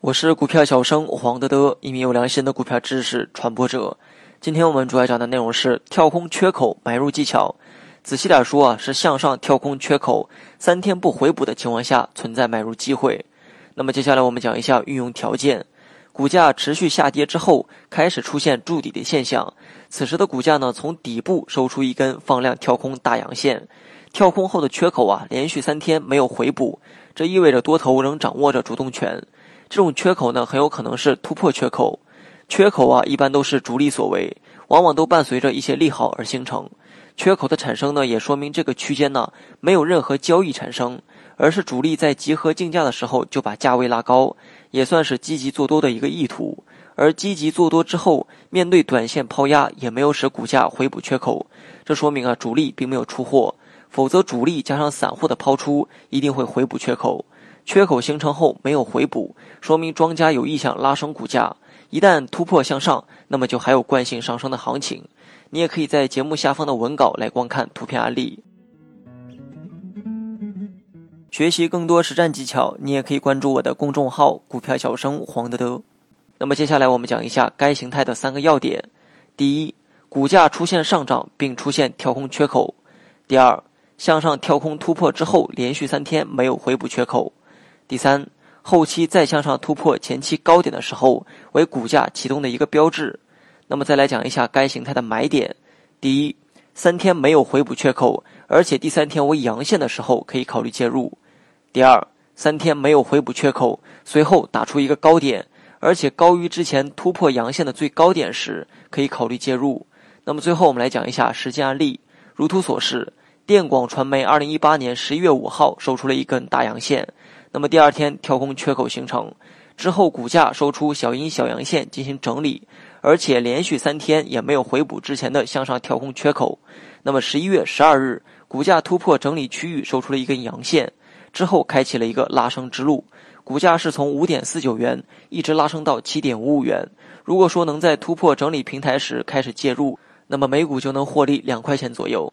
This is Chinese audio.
我是股票小生黄德德，一名有良心的股票知识传播者。今天我们主要讲的内容是跳空缺口买入技巧。仔细点说啊，是向上跳空缺口三天不回补的情况下存在买入机会。那么接下来我们讲一下运用条件。股价持续下跌之后，开始出现筑底的现象。此时的股价呢，从底部收出一根放量跳空大阳线，跳空后的缺口啊，连续三天没有回补，这意味着多头仍掌握着主动权。这种缺口呢，很有可能是突破缺口。缺口啊，一般都是主力所为，往往都伴随着一些利好而形成。缺口的产生呢，也说明这个区间呢，没有任何交易产生。而是主力在集合竞价的时候就把价位拉高，也算是积极做多的一个意图。而积极做多之后，面对短线抛压，也没有使股价回补缺口，这说明啊主力并没有出货。否则主力加上散户的抛出，一定会回补缺口。缺口形成后没有回补，说明庄家有意向拉升股价。一旦突破向上，那么就还有惯性上升的行情。你也可以在节目下方的文稿来观看图片案例。学习更多实战技巧，你也可以关注我的公众号“股票小生黄德德”。那么接下来我们讲一下该形态的三个要点：第一，股价出现上涨并出现跳空缺口；第二，向上跳空突破之后连续三天没有回补缺口；第三，后期再向上突破前期高点的时候为股价启动的一个标志。那么再来讲一下该形态的买点：第一，三天没有回补缺口，而且第三天为阳线的时候可以考虑介入。第二，三天没有回补缺口，随后打出一个高点，而且高于之前突破阳线的最高点时，可以考虑介入。那么最后我们来讲一下实际案例，如图所示，电广传媒二零一八年十一月五号收出了一根大阳线，那么第二天跳空缺口形成之后，股价收出小阴小阳线进行整理，而且连续三天也没有回补之前的向上跳空缺口。那么十一月十二日，股价突破整理区域，收出了一根阳线。之后开启了一个拉升之路，股价是从五点四九元一直拉升到七点五五元。如果说能在突破整理平台时开始介入，那么每股就能获利两块钱左右。